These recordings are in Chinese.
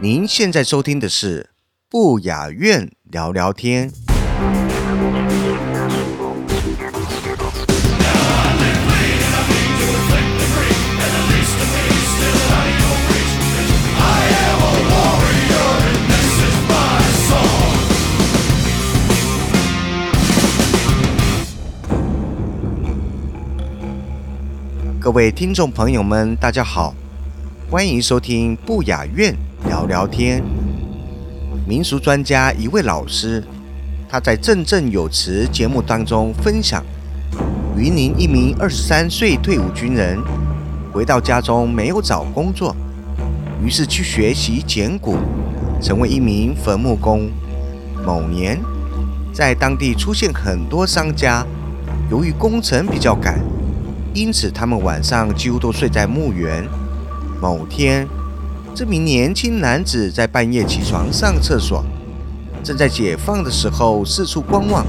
您现在收听的是不雅院聊聊天。各位听众朋友们，大家好，欢迎收听不雅院聊聊天。民俗专家一位老师，他在振振有词节目当中分享，云林一名二十三岁退伍军人，回到家中没有找工作，于是去学习捡骨，成为一名坟墓工。某年，在当地出现很多商家，由于工程比较赶。因此，他们晚上几乎都睡在墓园。某天，这名年轻男子在半夜起床上厕所，正在解放的时候四处观望，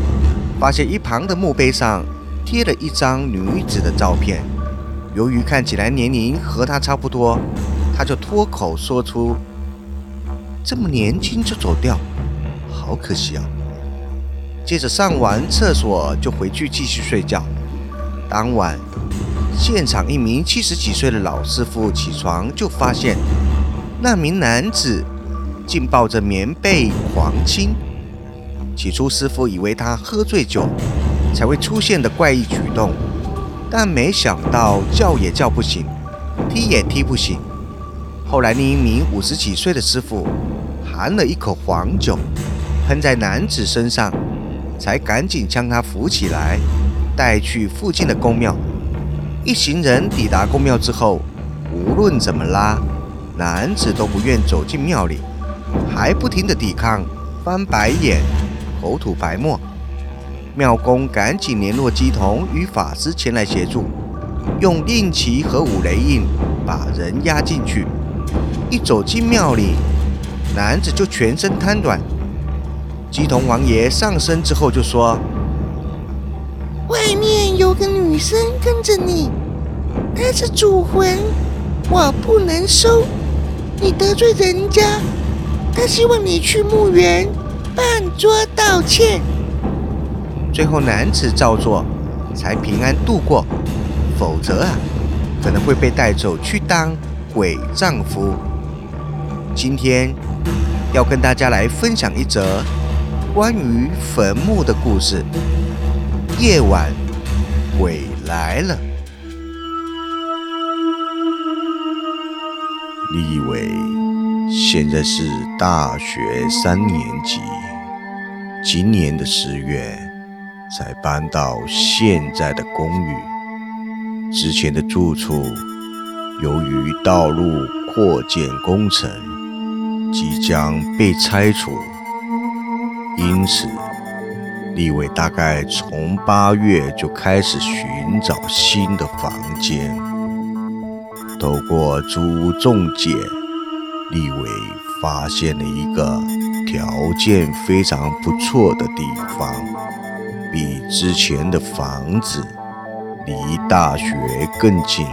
发现一旁的墓碑上贴了一张女子的照片。由于看起来年龄和他差不多，他就脱口说出：“这么年轻就走掉，好可惜啊！”接着上完厕所就回去继续睡觉。当晚。现场一名七十几岁的老师傅起床就发现，那名男子竟抱着棉被狂亲。起初师傅以为他喝醉酒才会出现的怪异举动，但没想到叫也叫不醒，踢也踢不醒。后来另一名五十几岁的师傅含了一口黄酒，喷在男子身上，才赶紧将他扶起来，带去附近的公庙。一行人抵达公庙之后，无论怎么拉，男子都不愿走进庙里，还不停地抵抗，翻白眼，口吐白沫。庙公赶紧联络鸡童与法师前来协助，用令旗和五雷印把人压进去。一走进庙里，男子就全身瘫软。鸡童王爷上身之后就说。外面有个女生跟着你，她是主魂，我不能收。你得罪人家，他希望你去墓园办桌道歉。最后男子照做，才平安度过。否则啊，可能会被带走去当鬼丈夫。今天要跟大家来分享一则关于坟墓的故事。夜晚，鬼来了。李伟现在是大学三年级，今年的十月才搬到现在的公寓。之前的住处由于道路扩建工程即将被拆除，因此。立伟大概从八月就开始寻找新的房间，透过租屋中介，立伟发现了一个条件非常不错的地方，比之前的房子离大学更近，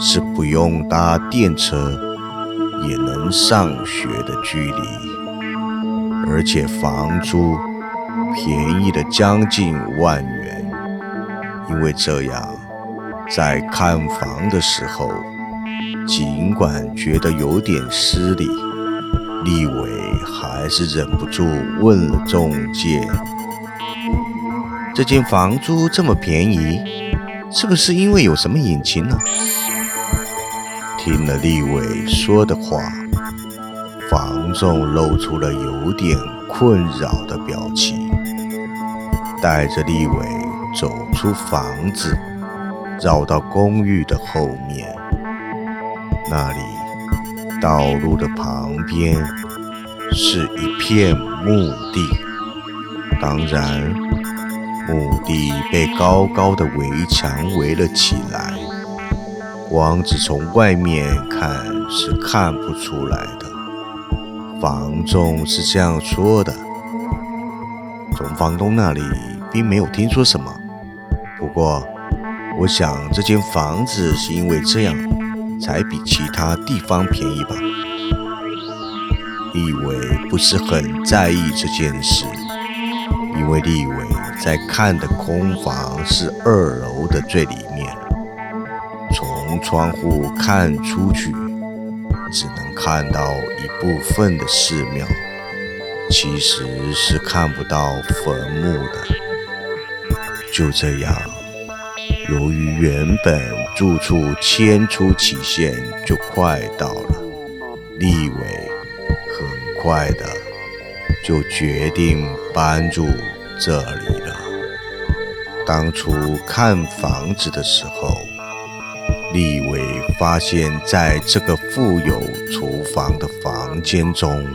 是不用搭电车也能上学的距离，而且房租。便宜了将近万元，因为这样，在看房的时候，尽管觉得有点失礼，立伟还是忍不住问了中介：“这间房租这么便宜，是不是因为有什么隐情呢？”听了立伟说的话，房仲露出了有点困扰的表情。带着立伟走出房子，绕到公寓的后面，那里道路的旁边是一片墓地。当然，墓地被高高的围墙围了起来，光只从外面看是看不出来的。房仲是这样说的，从房东那里并没有听说什么。不过，我想这间房子是因为这样，才比其他地方便宜吧。立伟不是很在意这件事，因为立伟在看的空房是二楼的最里面，从窗户看出去，只能看到一部分的寺庙，其实是看不到坟墓的。就这样。由于原本住处迁出期限就快到了，立伟很快的就决定搬住这里了。当初看房子的时候，立伟发现在这个富有厨房的房间中，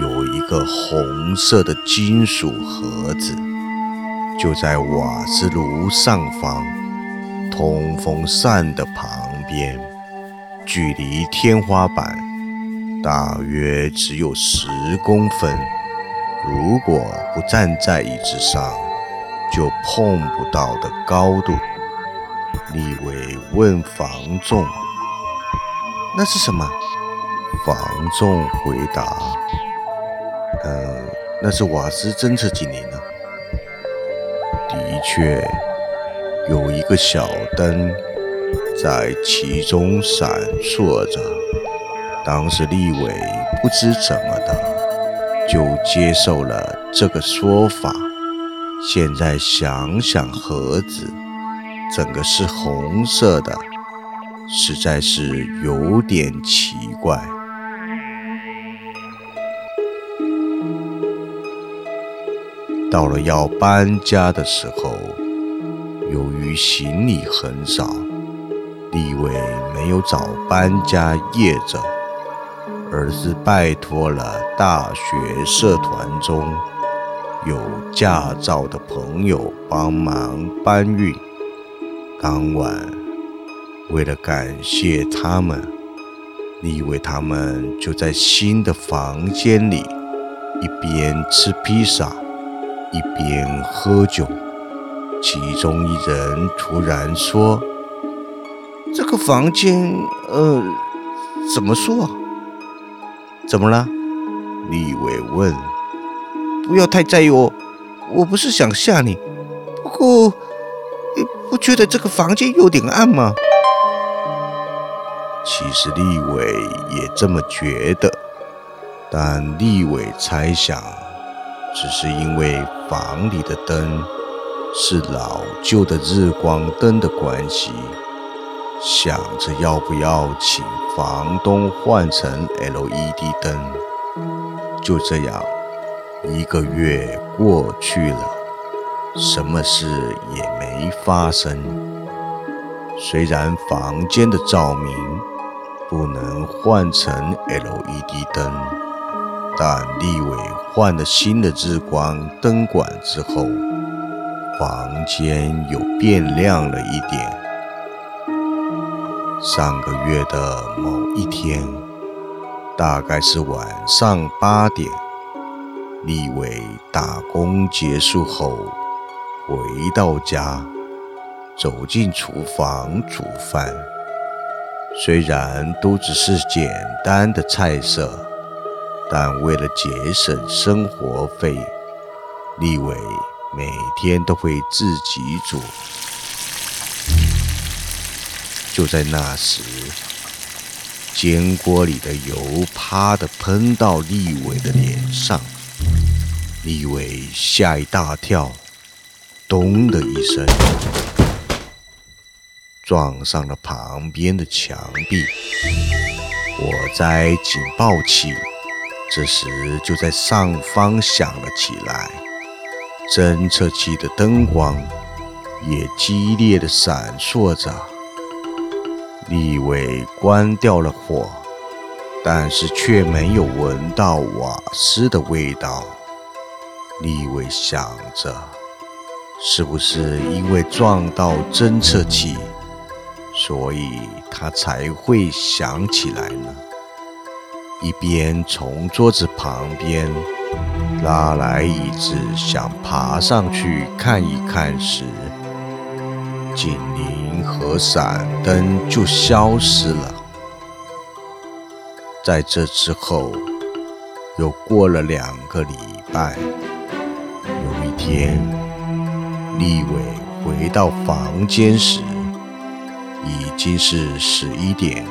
有一个红色的金属盒子。就在瓦斯炉上方，通风扇的旁边，距离天花板大约只有十公分。如果不站在椅子上，就碰不到的高度。李伟问房仲：“那是什么？”房仲回答：“呃，那是瓦斯侦测机呢。”却，有一个小灯在其中闪烁着。当时立伟不知怎么的就接受了这个说法。现在想想，盒子整个是红色的，实在是有点奇怪。到了要搬家的时候，由于行李很少，立伟没有找搬家业者，而是拜托了大学社团中有驾照的朋友帮忙搬运。当晚，为了感谢他们，李伟他们就在新的房间里一边吃披萨。一边喝酒，其中一人突然说：“这个房间，呃，怎么说？怎么了？”立伟问。“不要太在意我，我不是想吓你。不过，你不觉得这个房间有点暗吗？”其实立伟也这么觉得，但立伟猜想。只是因为房里的灯是老旧的日光灯的关系，想着要不要请房东换成 LED 灯。就这样，一个月过去了，什么事也没发生。虽然房间的照明不能换成 LED 灯。但立伟换了新的日光灯管之后，房间又变亮了一点。上个月的某一天，大概是晚上八点，立伟打工结束后回到家，走进厨房煮饭。虽然都只是简单的菜色。但为了节省生活费，立伟每天都会自己煮。就在那时，煎锅里的油啪的喷到立伟的脸上，立伟吓一大跳，咚的一声，撞上了旁边的墙壁，火灾警报器。这时，就在上方响了起来。侦测器的灯光也激烈的闪烁着。立伟关掉了火，但是却没有闻到瓦斯的味道。立伟想着，是不是因为撞到侦测器，所以他才会想起来呢？一边从桌子旁边拉来椅子，想爬上去看一看时，警铃和闪灯就消失了。在这之后，又过了两个礼拜。有一天，立伟回到房间时，已经是十一点，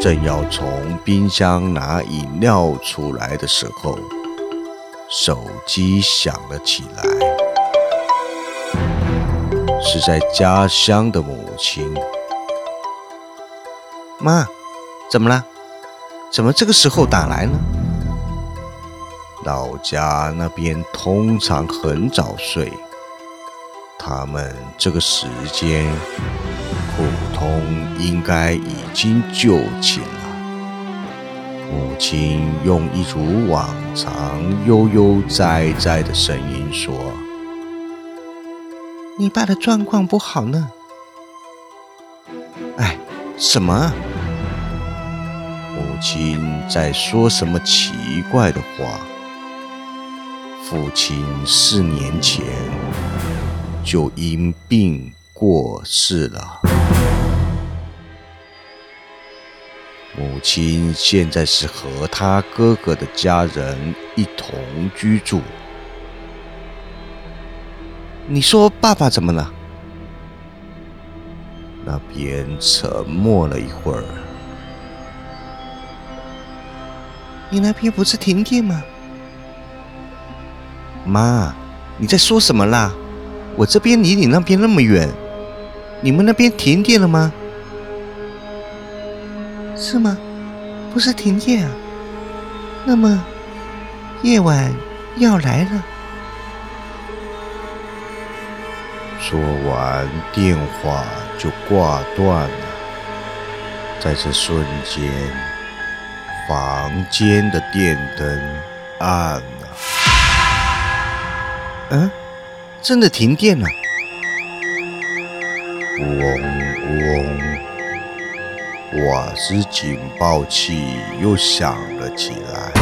正要从冰箱拿饮料出来的时候，手机响了起来。是在家乡的母亲。妈，怎么了？怎么这个时候打来呢？老家那边通常很早睡，他们这个时间通应该已经就寝了。母亲用一如往常悠悠哉哉的声音说。你爸的状况不好呢。哎，什么？母亲在说什么奇怪的话？父亲四年前就因病过世了。母亲现在是和他哥哥的家人一同居住。你说爸爸怎么了？那边沉默了一会儿。你那边不是停电吗？妈，你在说什么啦？我这边离你那边那么远，你们那边停电了吗？是吗？不是停电啊。那么夜晚要来了。说完，电话就挂断了。在这瞬间，房间的电灯暗了。嗯，真的停电了！嗡嗡，瓦斯警报器又响了起来，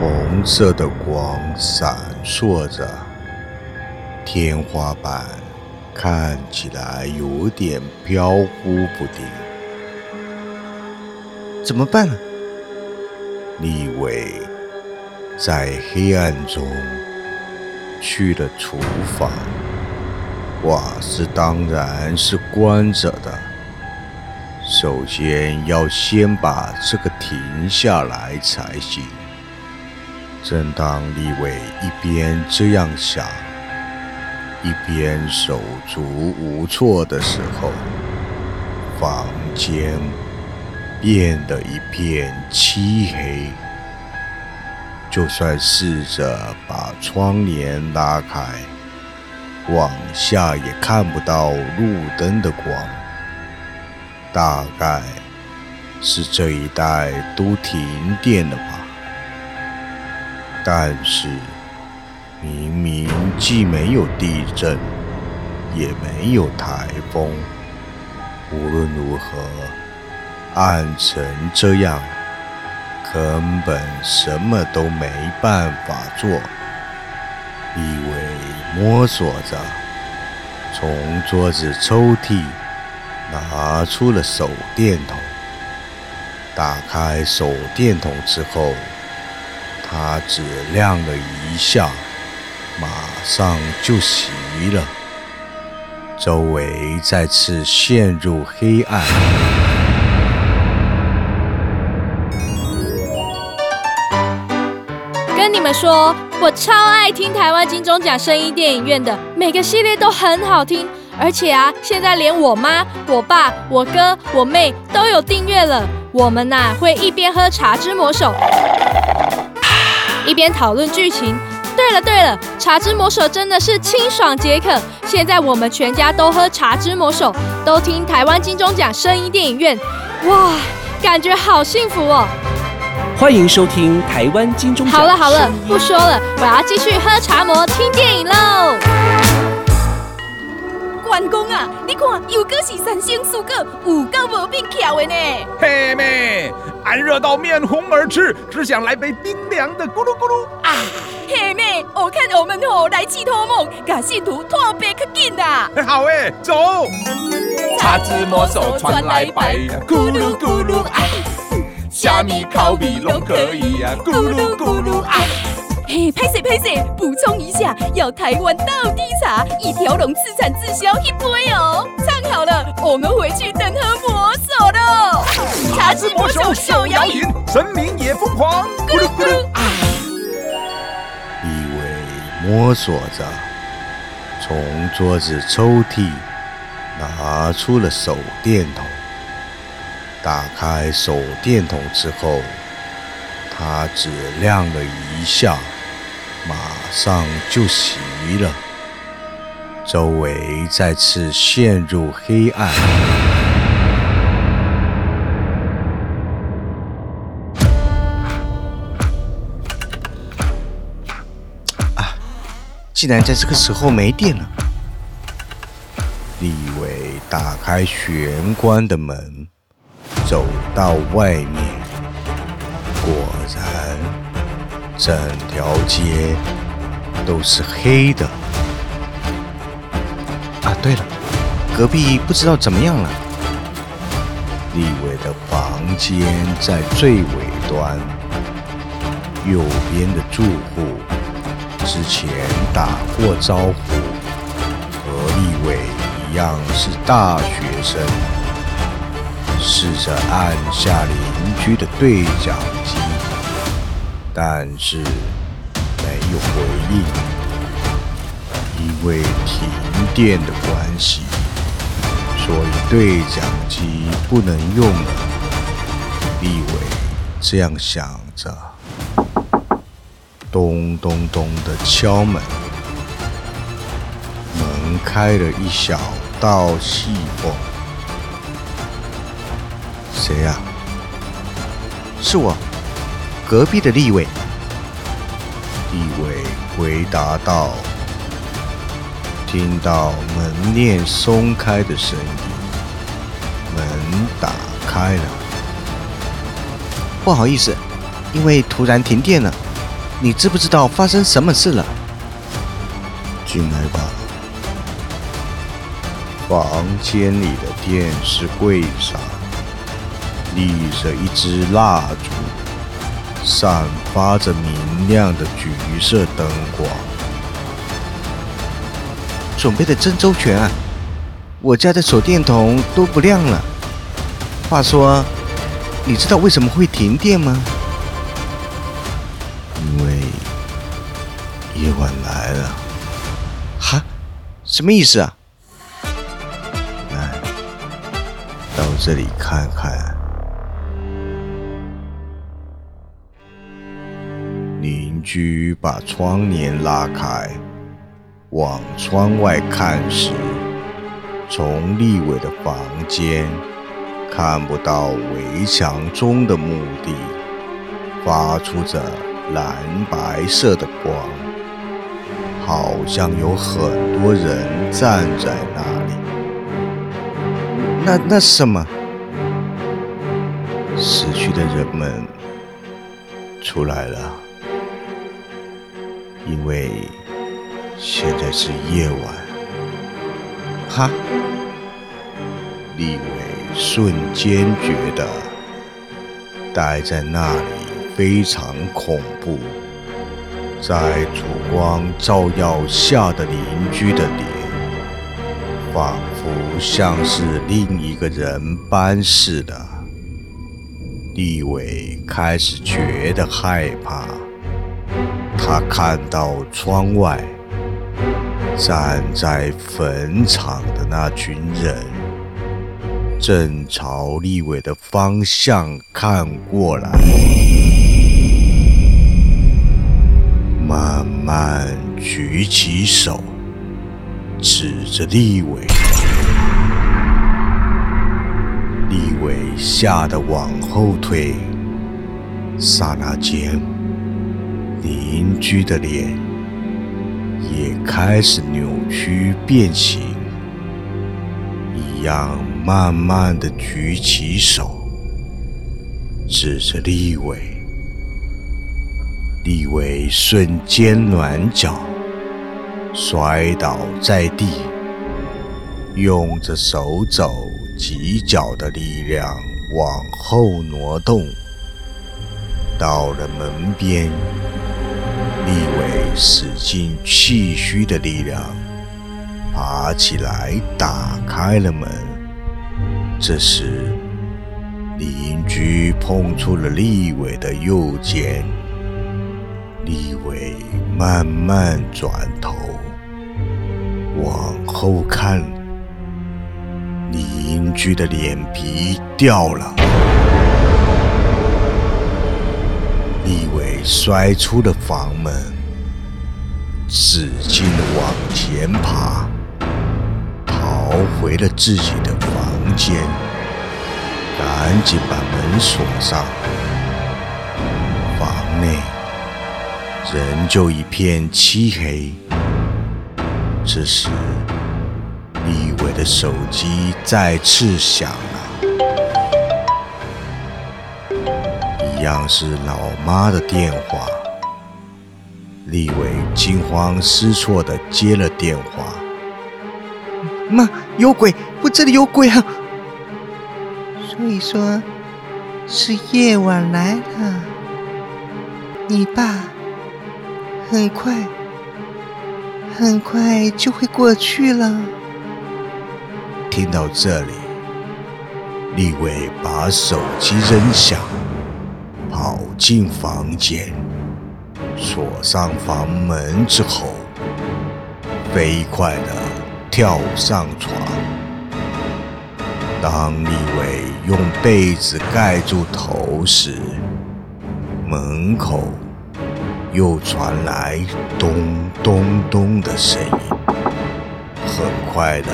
红色的光闪烁着。天花板看起来有点飘忽不定，怎么办呢？立伟在黑暗中去了厨房，瓦斯当然是关着的。首先要先把这个停下来才行。正当立伟一边这样想，一边手足无措的时候，房间变得一片漆黑。就算试着把窗帘拉开，往下也看不到路灯的光。大概是这一带都停电了吧？但是。明明既没有地震，也没有台风，无论如何，暗成这样，根本什么都没办法做。李伟摸索着，从桌子抽屉拿出了手电筒。打开手电筒之后，它只亮了一下。马上就熄了，周围再次陷入黑暗。跟你们说，我超爱听台湾金钟奖声音电影院的，每个系列都很好听，而且啊，现在连我妈、我爸、我哥、我妹都有订阅了。我们呐会一边喝茶之魔手，一边讨论剧情。对了对了，茶之魔手真的是清爽解渴。现在我们全家都喝茶之魔手，都听台湾金钟奖声音电影院，哇，感觉好幸福哦！欢迎收听台湾金钟奖。好了好了，不说了，我要继续喝茶魔听电影喽。关公啊，你看又搁是三星四果，有够无变巧的呢。嘿妹，俺热到面红耳赤，只想来杯冰凉的咕噜咕噜啊！嘿妹，我看我们吼来去托梦，把信徒托别可紧啦。好诶，走。叉子魔手传来白呀，咕噜咕噜啊，虾米烤米拢可以呀，咕噜咕噜啊。嘿，拍摄拍摄，补充一下，要台湾到底茶，一条龙自产自销一杯哦。唱好了，我们回去等喝魔手喽。茶之魔手手摇饮，神明也疯狂，咕噜咕噜啊！一位摸索着，从桌子抽屉拿出了手电筒。打开手电筒之后，它只亮了一下。马上就熄了，周围再次陷入黑暗。啊！竟然在这个时候没电了。李伟打开玄关的门，走到外面，果然。整条街都是黑的。啊，对了，隔壁不知道怎么样了。立伟的房间在最尾端，右边的住户之前打过招呼，和立伟一样是大学生，试着按下邻居的对讲机。但是没有回应，因为停电的关系，所以对讲机不能用了。立伟这样想着，咚咚咚的敲门，门开了一小道细缝。谁呀？是我。隔壁的立伟，立伟回答道：“听到门链松开的声音，门打开了。不好意思，因为突然停电了。你知不知道发生什么事了？进来吧。房间里的电视柜上立着一支蜡烛。”散发着明亮的橘色灯光，准备的真周全啊！我家的手电筒都不亮了。话说，你知道为什么会停电吗？因为夜晚来了。哈？什么意思啊？来，到这里看看。居把窗帘拉开，往窗外看时，从立伟的房间看不到围墙中的墓地，发出着蓝白色的光，好像有很多人站在那里。那那是什么？死去的人们出来了。因为现在是夜晚，哈！立伟瞬间觉得待在那里非常恐怖，在烛光照耀下的邻居的脸，仿佛像是另一个人般似的。立伟开始觉得害怕。他看到窗外站在坟场的那群人，正朝立伟的方向看过来。慢慢举起手，指着立伟。立伟吓得往后退，刹那间，邻居的脸也开始扭曲变形，一样慢慢的举起手，指着立伟。立伟瞬间软脚，摔倒在地，用着手肘。几脚的力量往后挪动，到了门边，立伟使尽气虚的力量爬起来，打开了门。这时，邻居碰触了立伟的右肩，立伟慢慢转头往后看。邻居的脸皮掉了，立伟摔出了房门，使劲的往前爬，逃回了自己的房间，赶紧把门锁上。房内仍旧一片漆黑，这时。立伟的手机再次响样是老妈的电话。立伟惊慌失措的接了电话：“妈，有鬼！我这里有鬼啊！”所以说，是夜晚来了。你爸很快很快就会过去了。听到这里，立伟把手机扔下，跑进房间，锁上房门之后，飞快地跳上床。当立伟用被子盖住头时，门口又传来咚咚咚的声音，很快的。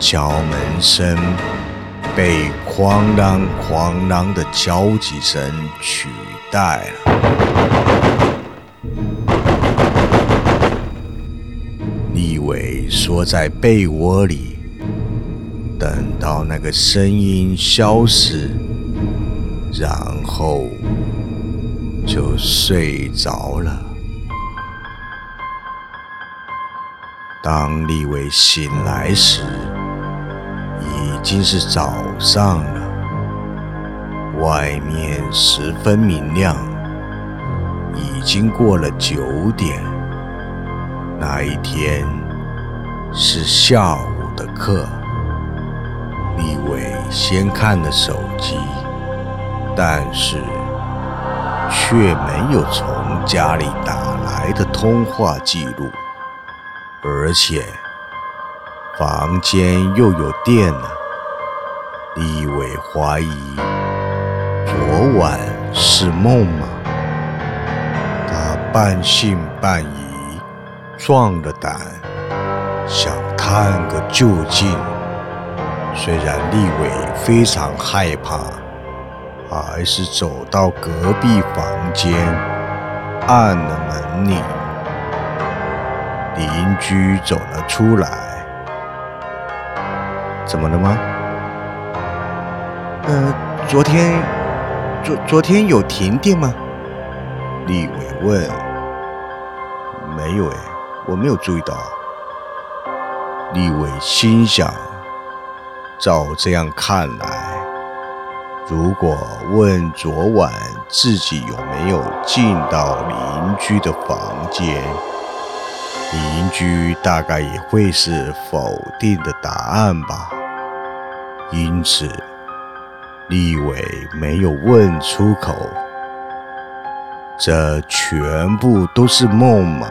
敲门声被哐啷哐啷的敲击声取代了。立伟缩在被窝里，等到那个声音消失，然后就睡着了。当立伟醒来时，已经是早上了，外面十分明亮，已经过了九点。那一天是下午的课，立伟先看了手机，但是却没有从家里打来的通话记录，而且房间又有电了。李伟怀疑昨晚是梦吗？他半信半疑，壮了胆，想探个究竟。虽然立伟非常害怕，还是走到隔壁房间，按了门铃。邻居走了出来，怎么了吗？呃，昨天，昨昨天有停电吗？立伟问。没有哎，我没有注意到。立伟心想，照这样看来，如果问昨晚自己有没有进到邻居的房间，邻居大概也会是否定的答案吧。因此。立伟没有问出口，这全部都是梦吗？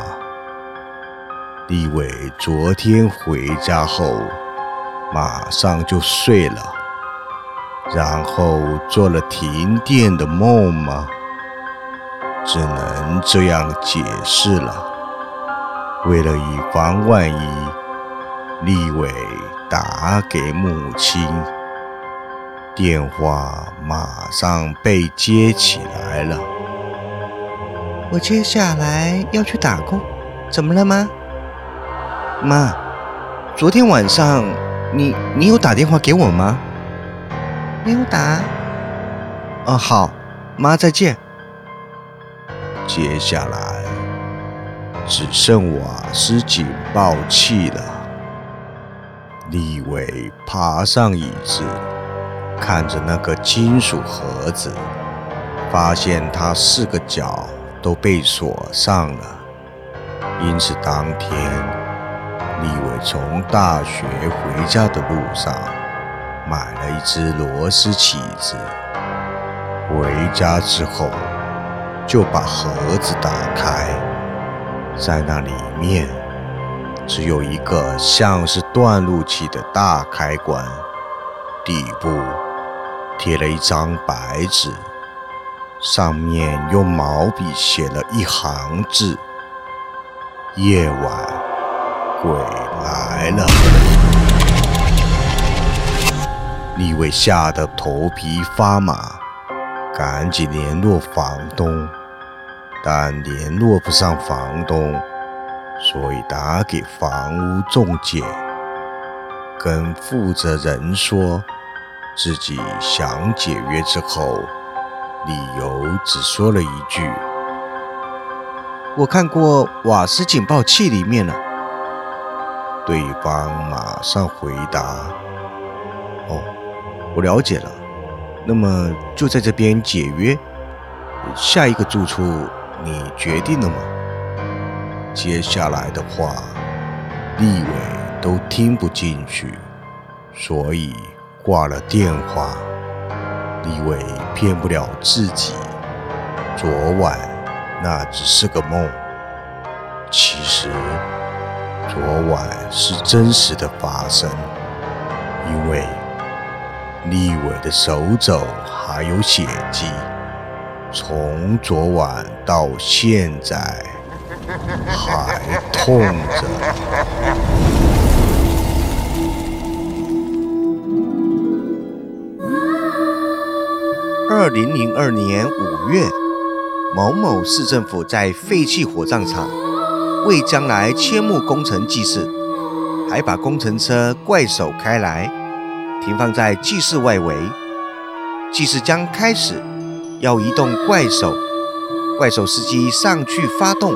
立伟昨天回家后，马上就睡了，然后做了停电的梦吗？只能这样解释了。为了以防万一，立伟打给母亲，电话马上被接起来了。我接下来要去打工，怎么了吗？妈，昨天晚上你你有打电话给我吗？没有打。哦，好，妈再见。接下来只剩瓦斯警报器了。立伟爬上椅子，看着那个金属盒子，发现它四个角都被锁上了。因此，当天立伟从大学回家的路上买了一只螺丝起子。回家之后，就把盒子打开，在那里面只有一个像是断路器的大开关，底部贴了一张白纸，上面用毛笔写了一行字：“夜晚，鬼来了。”李伟吓得头皮发麻。赶紧联络房东，但联络不上房东，所以打给房屋中介，跟负责人说自己想解约之后，理由只说了一句：“我看过瓦斯警报器里面了。”对方马上回答：“哦，我了解了。”那么就在这边解约，下一个住处你决定了吗？接下来的话，立伟都听不进去，所以挂了电话。李伟骗不了自己，昨晚那只是个梦。其实昨晚是真实的发生，因为。李伟的手肘还有血迹，从昨晚到现在还痛着。二零零二年五月，某某市政府在废弃火葬场为将来迁墓工程祭祀，还把工程车怪手开来。停放在祭祀外围，祭祀将开始，要移动怪手，怪手司机上去发动，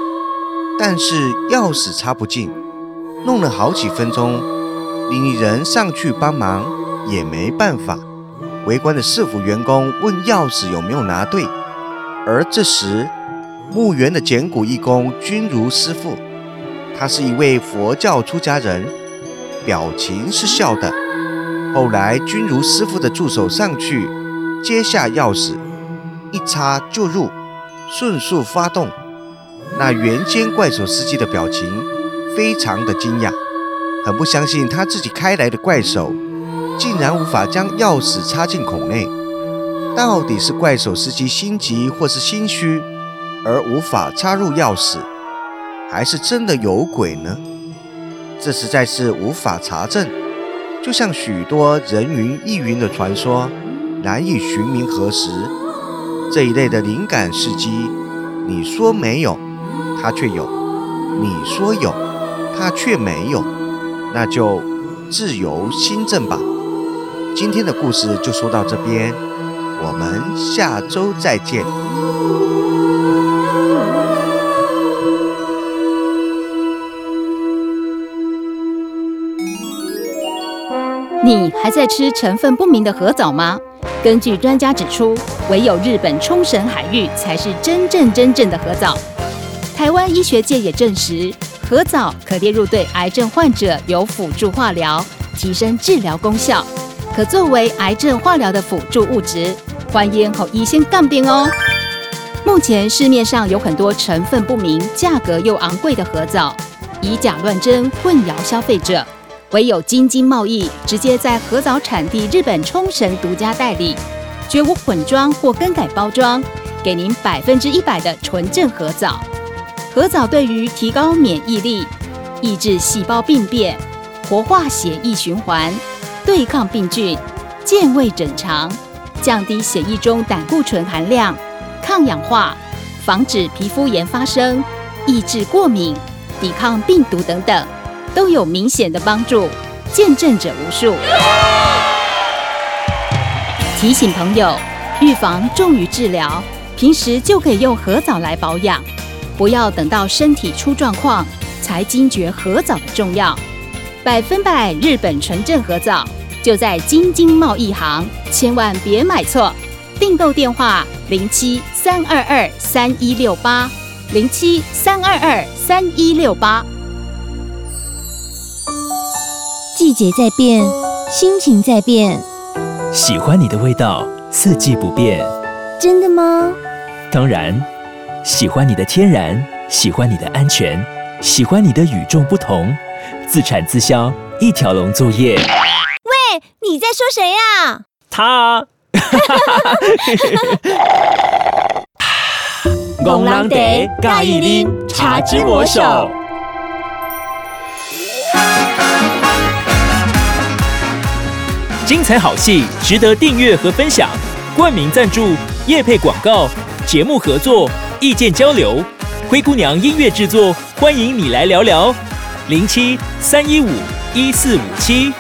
但是钥匙插不进，弄了好几分钟，另一人上去帮忙也没办法。围观的市府员工问钥匙有没有拿对，而这时墓园的捡骨义工君如师傅，他是一位佛教出家人，表情是笑的。后来，君如师傅的助手上去接下钥匙，一插就入，迅速发动。那原先怪手司机的表情非常的惊讶，很不相信他自己开来的怪手竟然无法将钥匙插进孔内。到底是怪手司机心急或是心虚而无法插入钥匙，还是真的有鬼呢？这实在是无法查证。就像许多人云亦云的传说，难以寻名核实。这一类的灵感事迹，你说没有，它却有；你说有，它却没有，那就自由心证吧。今天的故事就说到这边，我们下周再见。你还在吃成分不明的核藻吗？根据专家指出，唯有日本冲绳海域才是真正真正的核藻。台湾医学界也证实，核藻可列入对癌症患者有辅助化疗，提升治疗功效，可作为癌症化疗的辅助物质。欢迎和医生杠定哦。目前市面上有很多成分不明、价格又昂贵的核藻，以假乱真，混淆消费者。唯有京津贸易直接在合藻产地日本冲绳独家代理，绝无混装或更改包装，给您百分之一百的纯正核藻。核藻对于提高免疫力、抑制细胞病变、活化血液循环、对抗病菌、健胃整肠、降低血液中胆固醇含量、抗氧化、防止皮肤炎发生、抑制过敏、抵抗病毒等等，都有明显的帮助，见证者无数。提醒朋友，预防重于治疗，平时就可以用核藻来保养，不要等到身体出状况才惊觉核藻的重要。百分百日本纯正核藻就在京津贸易行，千万别买错。订购电话：零七三二二三一六八零七三二二三一六八。季节在变，心情在变，喜欢你的味道，四季不变。真的吗？当然，喜欢你的天然，喜欢你的安全，喜欢你的与众不同，自产自销，一条龙作业。喂，你在说谁呀、他、啊。戆人茶介意啉茶之魔手。精彩好戏值得订阅和分享，冠名赞助、业配广告、节目合作、意见交流，灰姑娘音乐制作，欢迎你来聊聊，零七三一五一四五七。